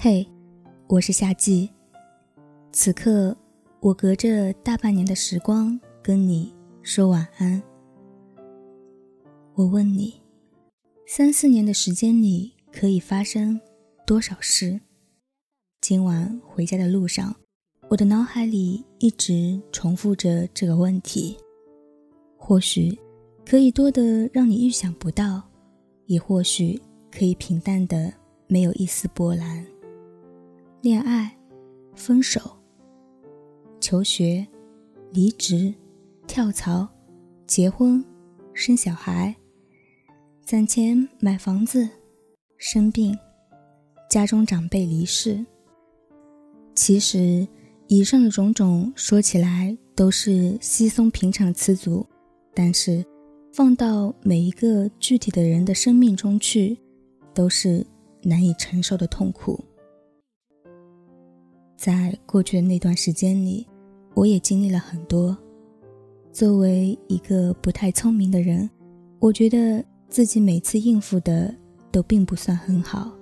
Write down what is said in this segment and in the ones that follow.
嘿，我是夏季。此刻，我隔着大半年的时光跟你说晚安。我问你，三四年的时间里可以发生多少事？今晚回家的路上，我的脑海里一直重复着这个问题。或许可以多的让你预想不到，也或许可以平淡的没有一丝波澜。恋爱、分手、求学、离职、跳槽、结婚、生小孩、攒钱买房子、生病、家中长辈离世。其实，以上的种种说起来都是稀松平常的词组，但是放到每一个具体的人的生命中去，都是难以承受的痛苦。在过去的那段时间里，我也经历了很多。作为一个不太聪明的人，我觉得自己每次应付的都并不算很好。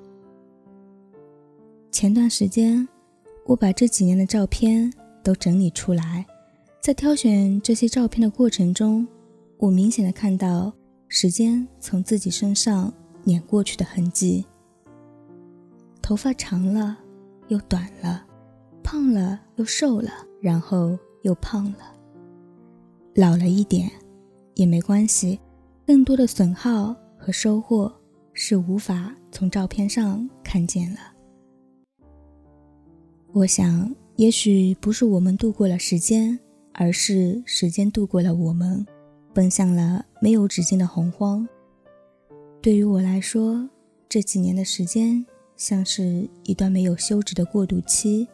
前段时间，我把这几年的照片都整理出来，在挑选这些照片的过程中，我明显的看到时间从自己身上碾过去的痕迹。头发长了，又短了。胖了又瘦了，然后又胖了。老了一点也没关系，更多的损耗和收获是无法从照片上看见了。我想，也许不是我们度过了时间，而是时间度过了我们，奔向了没有止境的洪荒。对于我来说，这几年的时间像是一段没有休止的过渡期。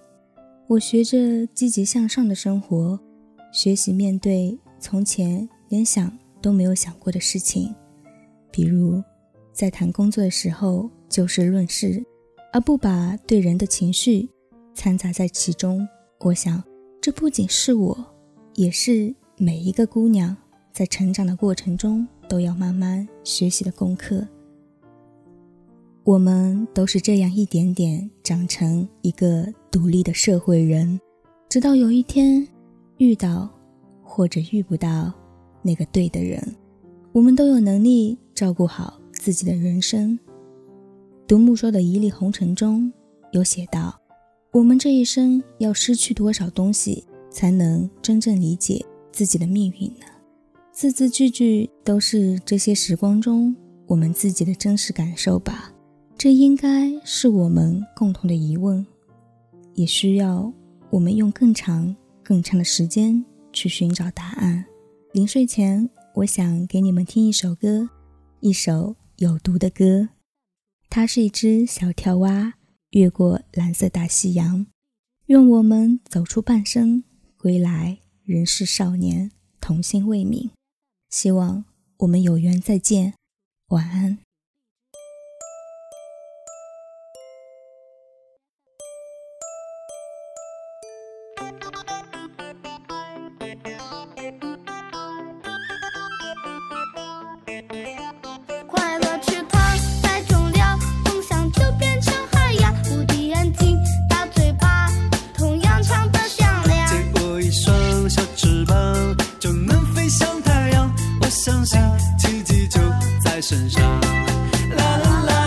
我学着积极向上的生活，学习面对从前连想都没有想过的事情，比如在谈工作的时候就事论事，而不把对人的情绪掺杂在其中。我想，这不仅是我，也是每一个姑娘在成长的过程中都要慢慢学习的功课。我们都是这样一点点长成一个独立的社会人，直到有一天遇到或者遇不到那个对的人，我们都有能力照顾好自己的人生。独木舟的一粒红尘中有写道：“我们这一生要失去多少东西，才能真正理解自己的命运呢？”字字句句都是这些时光中我们自己的真实感受吧。这应该是我们共同的疑问，也需要我们用更长、更长的时间去寻找答案。临睡前，我想给你们听一首歌，一首有毒的歌。它是一只小跳蛙，越过蓝色大西洋。愿我们走出半生，归来仍是少年，童心未泯。希望我们有缘再见，晚安。身上。啦啦啦